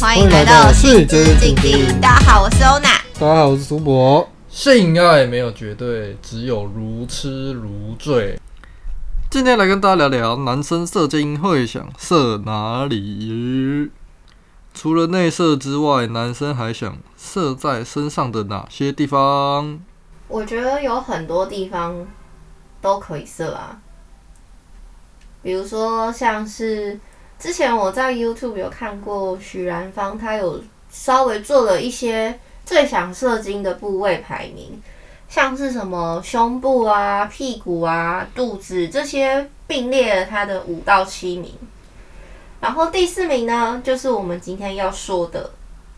欢迎来到性之静静。大家好，我是欧娜。大家好，我是苏博。性爱没有绝对，只有如痴如醉。今天来跟大家聊聊，男生射精会想射哪里？除了内射之外，男生还想射在身上的哪些地方？我觉得有很多地方都可以射啊，比如说像是之前我在 YouTube 有看过许然芳，他有稍微做了一些最想射精的部位排名。像是什么胸部啊、屁股啊、肚子这些并列了他的五到七名，然后第四名呢，就是我们今天要说的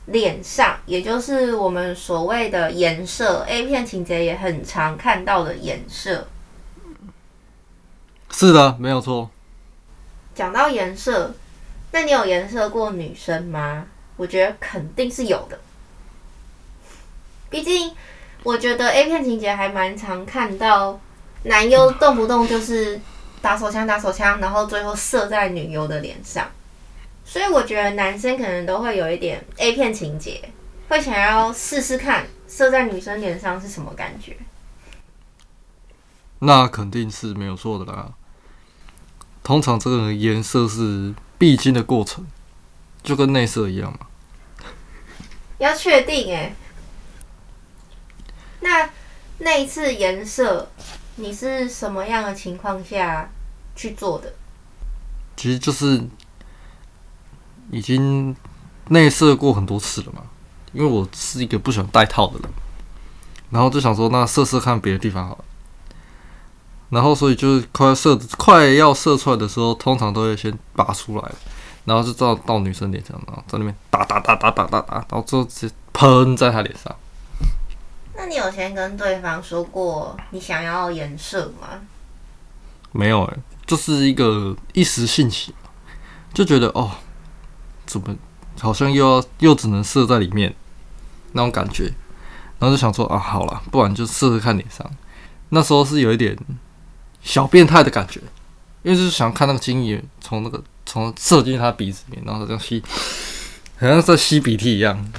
脸上，也就是我们所谓的颜色，A 片情节也很常看到的颜色。是的，没有错。讲到颜色，那你有颜色过女生吗？我觉得肯定是有的，毕竟。我觉得 A 片情节还蛮常看到男优动不动就是打手枪打手枪，然后最后射在女优的脸上，所以我觉得男生可能都会有一点 A 片情节，会想要试试看射在女生脸上是什么感觉。那肯定是没有错的啦。通常这个颜色是必经的过程，就跟内射一样嘛。要确定哎。那那一次颜色，你是什么样的情况下去做的？其实就是已经内射过很多次了嘛，因为我是一个不喜欢戴套的人，然后就想说，那试试看别的地方好了。然后所以就是快要射快要射出来的时候，通常都会先拔出来，然后就照到女生脸上，然后在那边打打打打打打打，然后最后直接喷在她脸上。那你有先跟对方说过你想要颜色吗？没有哎、欸，就是一个一时兴起，就觉得哦，怎么好像又要又只能射在里面那种感觉，然后就想说啊，好了，不然就试试看脸上。那时候是有一点小变态的感觉，因为就是想看那个精液从那个从射进他鼻子里面，然后这样吸，好像在吸鼻涕一样。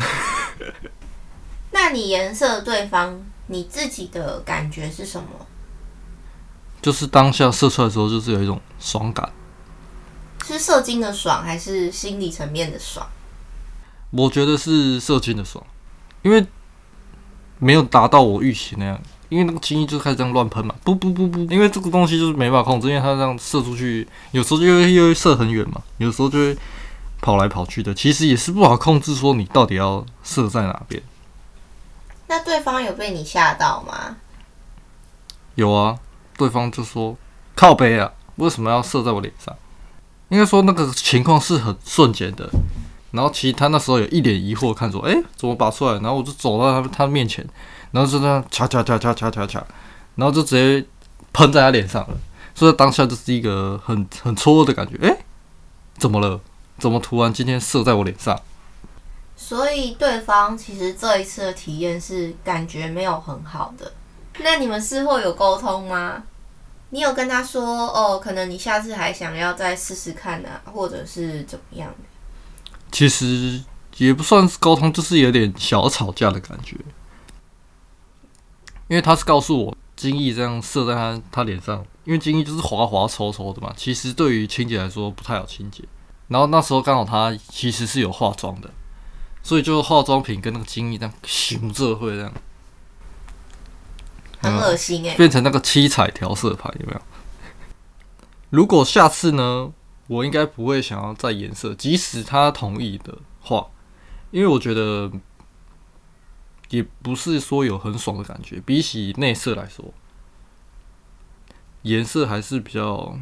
那你颜色对方，你自己的感觉是什么？就是当下射出来的时候，就是有一种爽感。是射精的爽，还是心理层面的爽？我觉得是射精的爽，因为没有达到我预期那样。因为那个精液就开始这样乱喷嘛，不不不不，因为这个东西就是没办法控制，因为它这样射出去，有时候就会又会射很远嘛，有时候就会跑来跑去的，其实也是不好控制，说你到底要射在哪边。那对方有被你吓到吗？有啊，对方就说：“靠背啊，为什么要射在我脸上？”应该说那个情况是很瞬间的，然后其实他那时候有一脸疑惑，看说：“哎、欸，怎么拔出来？”然后我就走到他他面前，然后就这样掐掐掐掐掐掐掐，然后就直接喷在他脸上了。所以当下就是一个很很错愕的感觉。哎、怎么了？怎么突然今天射在我脸上？所以对方其实这一次的体验是感觉没有很好的。那你们事后有沟通吗？你有跟他说哦，可能你下次还想要再试试看啊，或者是怎么样？其实也不算是沟通，就是有点小吵架的感觉。因为他是告诉我，精液这样射在他他脸上，因为精液就是滑滑稠稠的嘛，其实对于清洁来说不太好清洁。然后那时候刚好他其实是有化妆的。所以就化妆品跟那个精液这样熊这会这样，很恶心哎，变成那个七彩调色盘有没有？如果下次呢，我应该不会想要再颜色，即使他同意的话，因为我觉得也不是说有很爽的感觉，比起内射来说，颜色还是比较，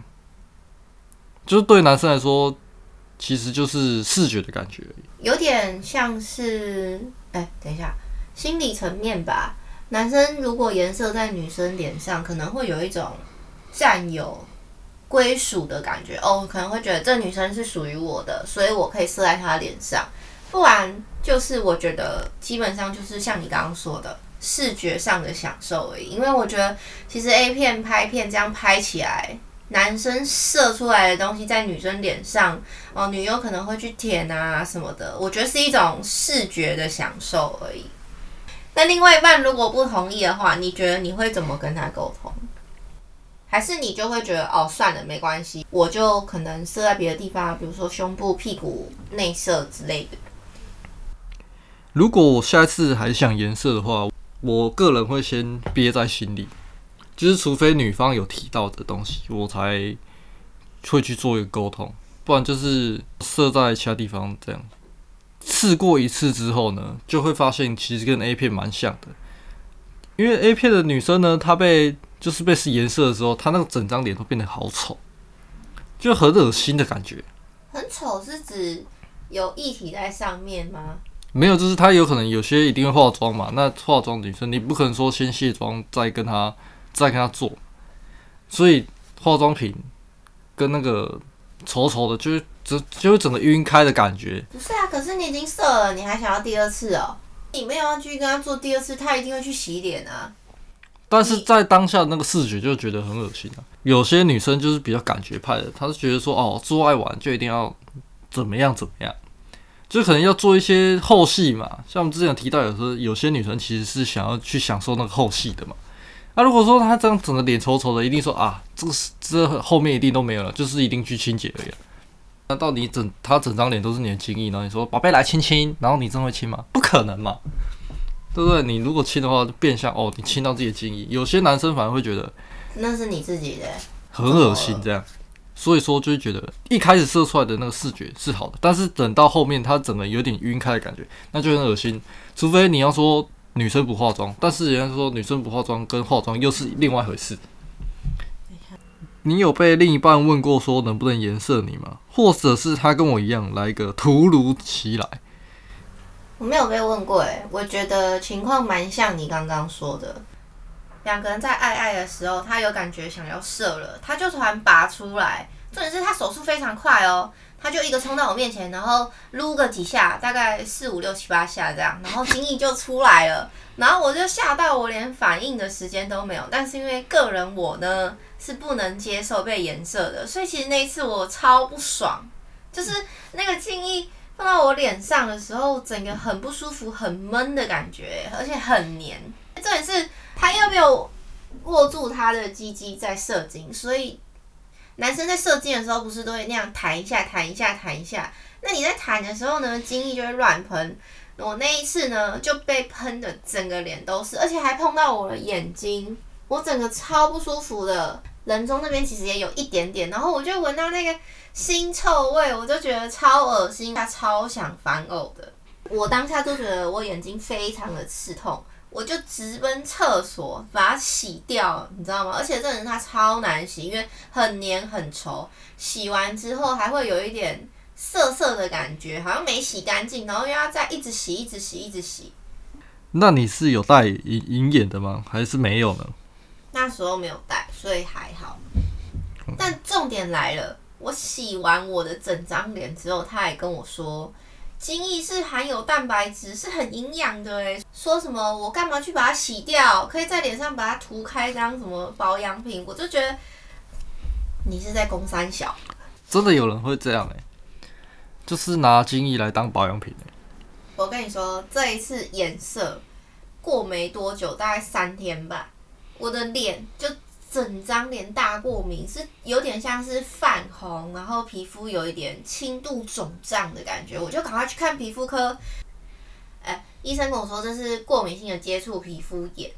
就是对男生来说。其实就是视觉的感觉而已，有点像是，哎、等一下，心理层面吧。男生如果颜色在女生脸上，可能会有一种占有归属的感觉哦，可能会觉得这女生是属于我的，所以我可以射在她脸上。不然就是我觉得基本上就是像你刚刚说的视觉上的享受而已。因为我觉得其实 A 片拍片这样拍起来。男生射出来的东西在女生脸上，哦，女优可能会去舔啊什么的，我觉得是一种视觉的享受而已。那另外一半如果不同意的话，你觉得你会怎么跟他沟通？还是你就会觉得哦，算了，没关系，我就可能射在别的地方，比如说胸部、屁股内射之类的。如果我下次还想颜色的话，我个人会先憋在心里，就是除非女方有提到的东西，我才会去做一个沟通，不然就是射在其他地方这样。试过一次之后呢，就会发现其实跟 A 片蛮像的，因为 A 片的女生呢，她被就是被试颜色的时候，她那个整张脸都变得好丑，就很恶心的感觉。很丑是指有液体在上面吗？没有，就是他有可能有些一定会化妆嘛。那化妆女生，你不可能说先卸妆再跟他再跟他做，所以化妆品跟那个丑丑的，就是就就会整个晕开的感觉。不是啊，可是你已经射了，你还想要第二次哦？你没有要继续跟他做第二次，他一定会去洗脸啊。但是在当下那个视觉就觉得很恶心啊。有些女生就是比较感觉派的，她是觉得说哦，做爱完就一定要怎么样怎么样。就可能要做一些后戏嘛，像我们之前有提到，有时候有些女生其实是想要去享受那个后戏的嘛。那、啊、如果说她这样整个脸丑丑的，一定说啊，这个是这后面一定都没有了，就是一定去清洁而已。那到底整她整张脸都是你的精液，然后你说宝贝来亲亲，然后你真会亲吗？不可能嘛，对不对？你如果亲的话，就变相哦，你亲到自己的精液。有些男生反而会觉得那是你自己的，很恶心这样。所以说，就会觉得一开始射出来的那个视觉是好的，但是等到后面它整个有点晕开的感觉，那就很恶心。除非你要说女生不化妆，但是人家说女生不化妆跟化妆又是另外一回事。你有被另一半问过说能不能颜射你吗？或者是他跟我一样来一个突如其来？我没有被问过，诶，我觉得情况蛮像你刚刚说的。两个人在爱爱的时候，他有感觉想要射了，他就突然拔出来。重点是他手速非常快哦，他就一个冲到我面前，然后撸个几下，大概四五六七八下这样，然后精液就出来了。然后我就吓到，我连反应的时间都没有。但是因为个人我呢是不能接受被颜射的，所以其实那一次我超不爽，就是那个精液放到我脸上的时候，整个很不舒服、很闷的感觉，而且很黏。重点是。他没有握住他的鸡鸡在射精，所以男生在射精的时候不是都会那样弹一下、弹一下、弹一下？那你在弹的时候呢，精液就会乱喷。我那一次呢就被喷的整个脸都是，而且还碰到我的眼睛，我整个超不舒服的。人中那边其实也有一点点，然后我就闻到那个腥臭味，我就觉得超恶心，他超想反呕的。我当下就觉得我眼睛非常的刺痛。我就直奔厕所把它洗掉，你知道吗？而且这人他超难洗，因为很黏很稠，洗完之后还会有一点涩涩的感觉，好像没洗干净，然后又要再一直洗，一直洗，一直洗。那你是有带隐隐眼的吗？还是没有呢？那时候没有带，所以还好。但重点来了，我洗完我的整张脸之后，他还跟我说。精益是含有蛋白质，是很营养的诶。说什么我干嘛去把它洗掉？可以在脸上把它涂开当什么保养品？我就觉得你是在攻三小。真的有人会这样诶，就是拿精益来当保养品诶。我跟你说，这一次颜色过没多久，大概三天吧，我的脸就。整张脸大过敏，是有点像是泛红，然后皮肤有一点轻度肿胀的感觉，我就赶快去看皮肤科。哎，医生跟我说这是过敏性的接触皮肤炎。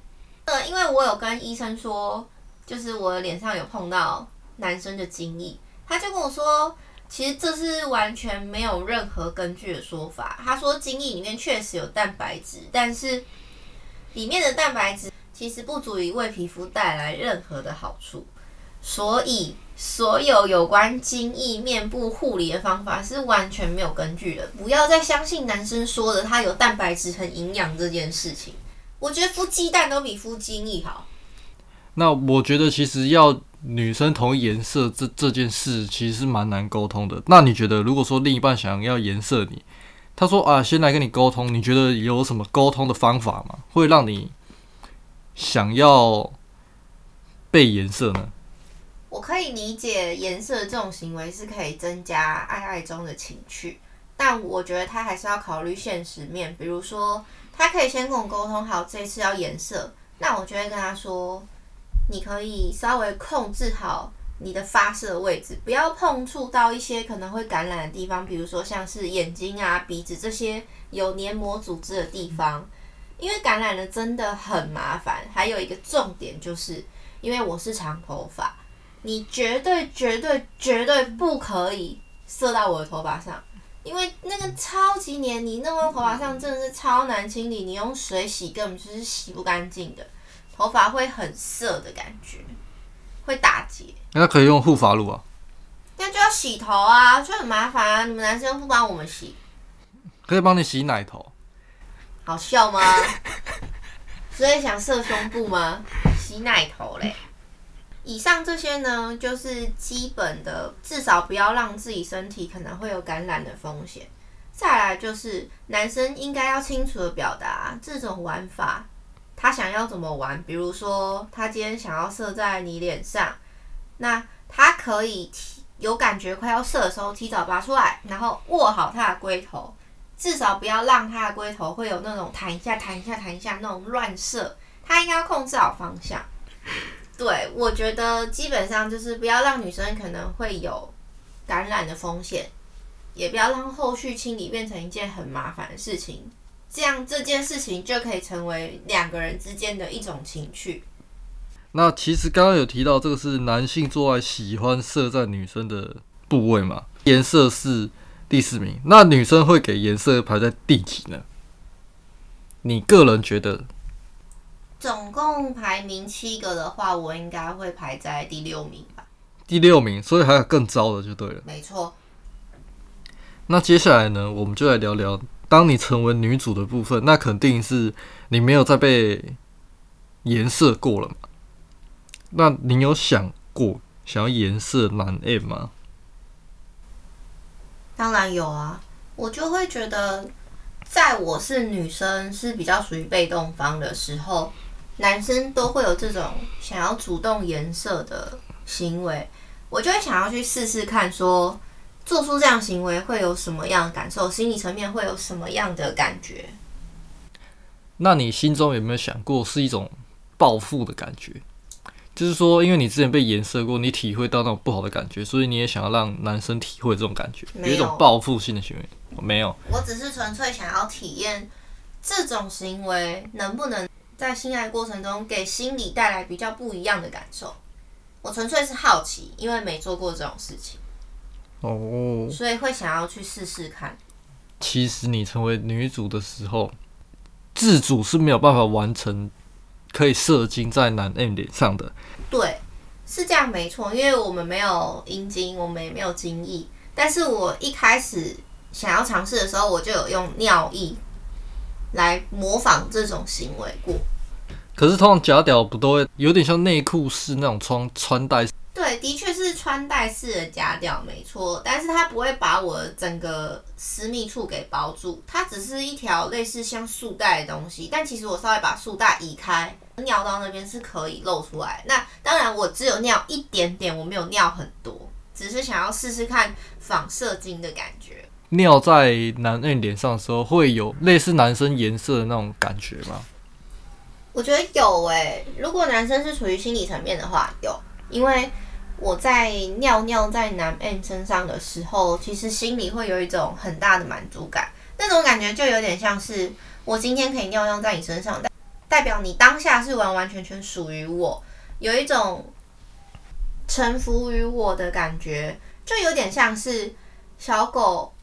呃，因为我有跟医生说，就是我脸上有碰到男生的精液，他就跟我说，其实这是完全没有任何根据的说法。他说精液里面确实有蛋白质，但是里面的蛋白质。其实不足以为皮肤带来任何的好处，所以所有有关精液面部护理的方法是完全没有根据的。不要再相信男生说的，他有蛋白质很营养这件事情。我觉得孵鸡蛋都比孵精液好。那我觉得其实要女生同意颜色这这件事，其实是蛮难沟通的。那你觉得，如果说另一半想要颜色你，他说啊，先来跟你沟通，你觉得有什么沟通的方法吗？会让你？想要被颜色呢？我可以理解颜色这种行为是可以增加爱爱中的情趣，但我觉得他还是要考虑现实面，比如说他可以先跟我沟通好这次要颜色，那我就会跟他说，你可以稍微控制好你的发射位置，不要碰触到一些可能会感染的地方，比如说像是眼睛啊、鼻子这些有黏膜组织的地方，因为感染了真的很麻烦。还有一个重点就是，因为我是长头发。你绝对绝对绝对不可以射到我的头发上，因为那个超级黏，你弄到头发上真的是超难清理，你用水洗根本就是洗不干净的，头发会很涩的感觉，会打结。那可以用护发露啊？那就要洗头啊，就很麻烦啊。你们男生不帮我们洗？可以帮你洗奶头。好笑吗？所以想射胸部吗？洗奶头嘞。以上这些呢，就是基本的，至少不要让自己身体可能会有感染的风险。再来就是男生应该要清楚的表达这种玩法，他想要怎么玩。比如说，他今天想要射在你脸上，那他可以提有感觉快要射的时候，提早拔出来，然后握好他的龟头，至少不要让他的龟头会有那种弹一下、弹一下、弹一下那种乱射。他应该要控制好方向。对，我觉得基本上就是不要让女生可能会有感染的风险，也不要让后续清理变成一件很麻烦的事情，这样这件事情就可以成为两个人之间的一种情趣。那其实刚刚有提到这个是男性做爱喜欢射在女生的部位嘛？颜色是第四名，那女生会给颜色排在第几呢？你个人觉得？总共排名七个的话，我应该会排在第六名吧。第六名，所以还有更糟的就对了。没错。那接下来呢，我们就来聊聊，当你成为女主的部分，那肯定是你没有再被颜色过了嘛？那你有想过想要颜色男 M 吗？当然有啊，我就会觉得，在我是女生是比较属于被动方的时候。男生都会有这种想要主动颜色的行为，我就会想要去试试看，说做出这样行为会有什么样的感受，心理层面会有什么样的感觉？那你心中有没有想过是一种报复的感觉？就是说，因为你之前被颜色过，你体会到那种不好的感觉，所以你也想要让男生体会这种感觉，有，有一种报复性的行为？没有，我只是纯粹想要体验这种行为能不能。在性爱过程中，给心理带来比较不一样的感受。我纯粹是好奇，因为没做过这种事情，哦，所以会想要去试试看。其实你成为女主的时候，自主是没有办法完成可以射精在男 M 脸上的。对，是这样没错，因为我们没有阴茎，我们也没有精液。但是我一开始想要尝试的时候，我就有用尿液。来模仿这种行为过，可是通常假屌不都会有点像内裤式那种穿穿戴？对，的确是穿戴式的夹掉，没错。但是它不会把我整个私密处给包住，它只是一条类似像束带的东西。但其实我稍微把束带移开，尿道那边是可以露出来。那当然，我只有尿一点点，我没有尿很多，只是想要试试看仿射精的感觉。尿在男人脸上的时候，会有类似男生颜色的那种感觉吗？我觉得有诶、欸。如果男生是处于心理层面的话，有。因为我在尿尿在男 M 身上的时候，其实心里会有一种很大的满足感。那种感觉就有点像是我今天可以尿尿在你身上，代代表你当下是完完全全属于我，有一种臣服于我的感觉，就有点像是小狗。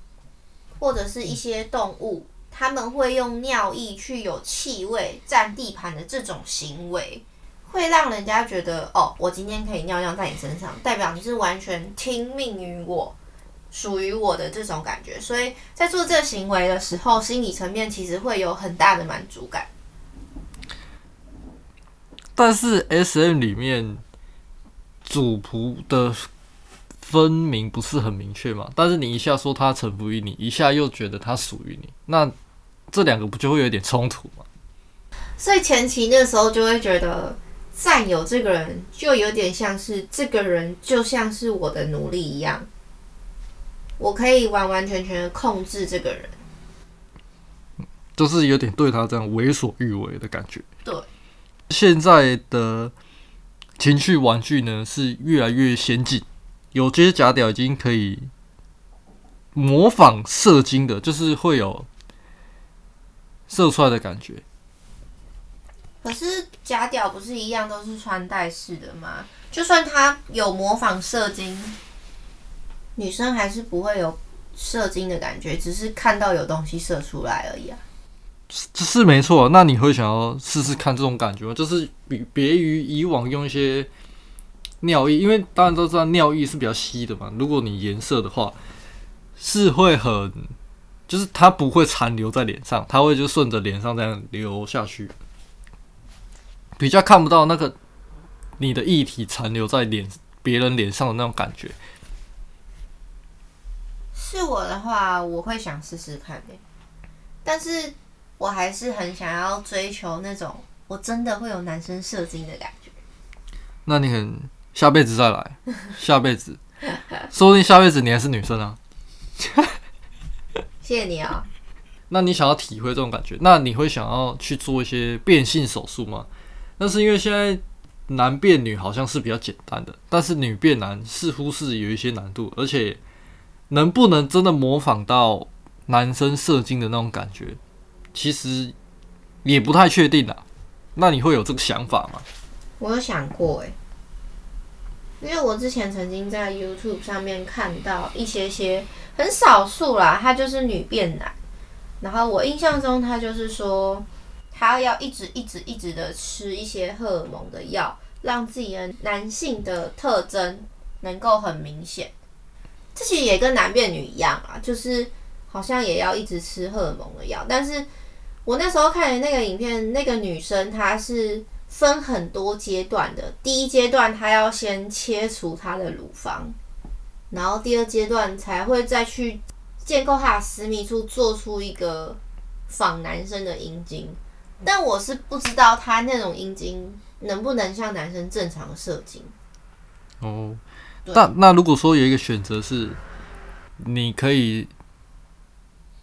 或者是一些动物，他们会用尿液去有气味占地盘的这种行为，会让人家觉得哦，我今天可以尿尿在你身上，代表你是完全听命于我，属于我的这种感觉。所以在做这个行为的时候，心理层面其实会有很大的满足感。但是 SM 里面主仆的。分明不是很明确嘛，但是你一下说他臣服于你，一下又觉得他属于你，那这两个不就会有点冲突吗？所以前期那时候就会觉得占有这个人，就有点像是这个人就像是我的奴隶一样，我可以完完全全的控制这个人，就是有点对他这样为所欲为的感觉。对，现在的情绪玩具呢是越来越先进，有些假屌已经可以模仿射精的，就是会有射出来的感觉。可是假屌不是一样都是穿戴式的吗？就算他有模仿射精，女生还是不会有射精的感觉，只是看到有东西射出来而已啊。这是没错，那你会想要试试看这种感觉吗？就是比别于以往用一些尿液，因为当然都知道尿液是比较稀的嘛。如果你颜色的话，是会很，就是它不会残留在脸上，它会就顺着脸上这样流下去。比较看不到那个你的液体残留在脸别人脸上的那种感觉。是我的话，我会想试试看的，但是我还是很想要追求那种我真的会有男生射精的感觉。那你很下辈子再来，下辈子，说不定下辈子你还是女生啊。谢谢你啊、哦。那你想要体会这种感觉，那你会想要去做一些变性手术吗？那是因为现在男变女好像是比较简单的，但是女变男似乎是有一些难度，而且能不能真的模仿到男生射精的那种感觉，其实也不太确定啊。那你会有这个想法吗？我有想过诶，因为我之前曾经在 YouTube 上面看到一些些很少数啦，他就是女变男，然后我印象中他就是说。他要一直一直一直的吃一些荷尔蒙的药，让自己的男性的特征能够很明显。这其实也跟男变女一样啊，就是好像也要一直吃荷尔蒙的药。但是我那时候看的那个影片，那个女生她是分很多阶段的。第一阶段她要先切除她的乳房，然后第二阶段才会再去建构她的私密处，做出一个仿男生的阴茎。但我是不知道他那种阴茎能不能像男生正常射精。哦，那那如果说有一个选择是，你可以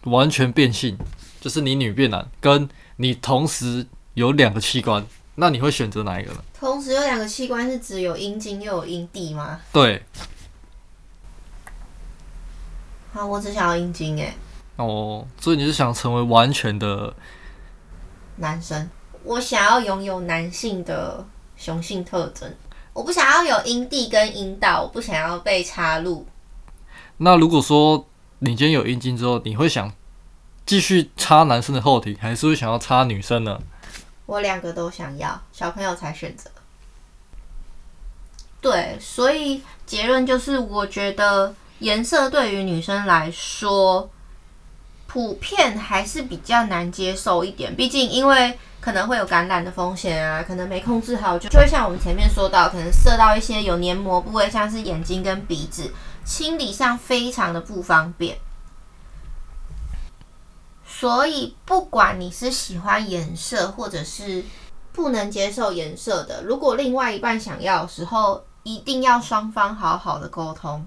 完全变性，就是你女变男，跟你同时有两个器官，那你会选择哪一个呢？同时有两个器官是只有阴茎又有阴蒂吗？对。好，我只想要阴茎诶。哦，所以你是想成为完全的？男生，我想要拥有男性的雄性特征，我不想要有阴蒂跟阴道，我不想要被插入。那如果说你今天有阴茎之后，你会想继续插男生的后体，还是会想要插女生呢？我两个都想要，小朋友才选择。对，所以结论就是，我觉得颜色对于女生来说。普遍还是比较难接受一点，毕竟因为可能会有感染的风险啊，可能没控制好就就会像我们前面说到，可能射到一些有黏膜部位，像是眼睛跟鼻子，清理上非常的不方便。所以不管你是喜欢颜色，或者是不能接受颜色的，如果另外一半想要的时候，一定要双方好好的沟通。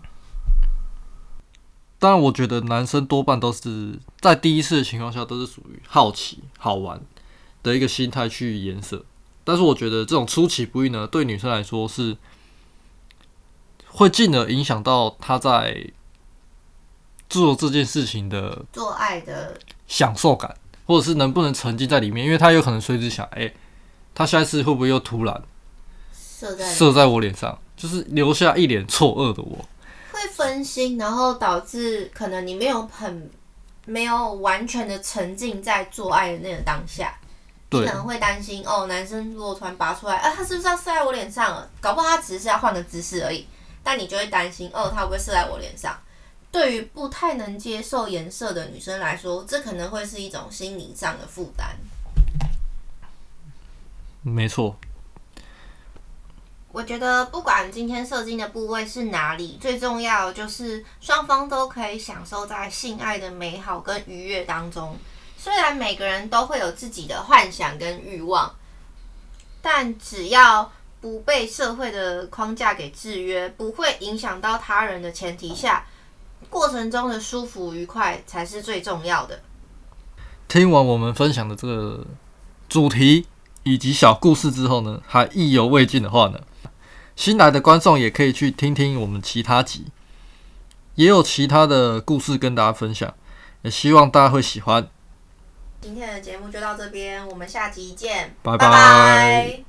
当然，我觉得男生多半都是在第一次的情况下都是属于好奇、好玩的一个心态去颜色。但是，我觉得这种出其不意呢，对女生来说是会进而影响到她在做这件事情的做爱的享受感，或者是能不能沉浸在里面，因为她有可能随时想：哎，他下一次会不会又突然射在射在我脸上，就是留下一脸错愕的我。会分心，然后导致可能你没有很没有完全的沉浸在做爱的那个当下，你，可能会担心哦，男生如果突然拔出来，啊，他是不是要射在我脸上了？搞不好他只是要换个姿势而已，但你就会担心哦，他会不会射在我脸上？对于不太能接受颜色的女生来说，这可能会是一种心理上的负担。没错。我觉得不管今天射精的部位是哪里，最重要就是双方都可以享受在性爱的美好跟愉悦当中。虽然每个人都会有自己的幻想跟欲望，但只要不被社会的框架给制约，不会影响到他人的前提下，过程中的舒服愉快才是最重要的。听完我们分享的这个主题以及小故事之后呢，还意犹未尽的话呢，新来的观众也可以去听听我们其他集，也有其他的故事跟大家分享，也希望大家会喜欢。今天的节目就到这边，我们下集见，拜拜。拜拜。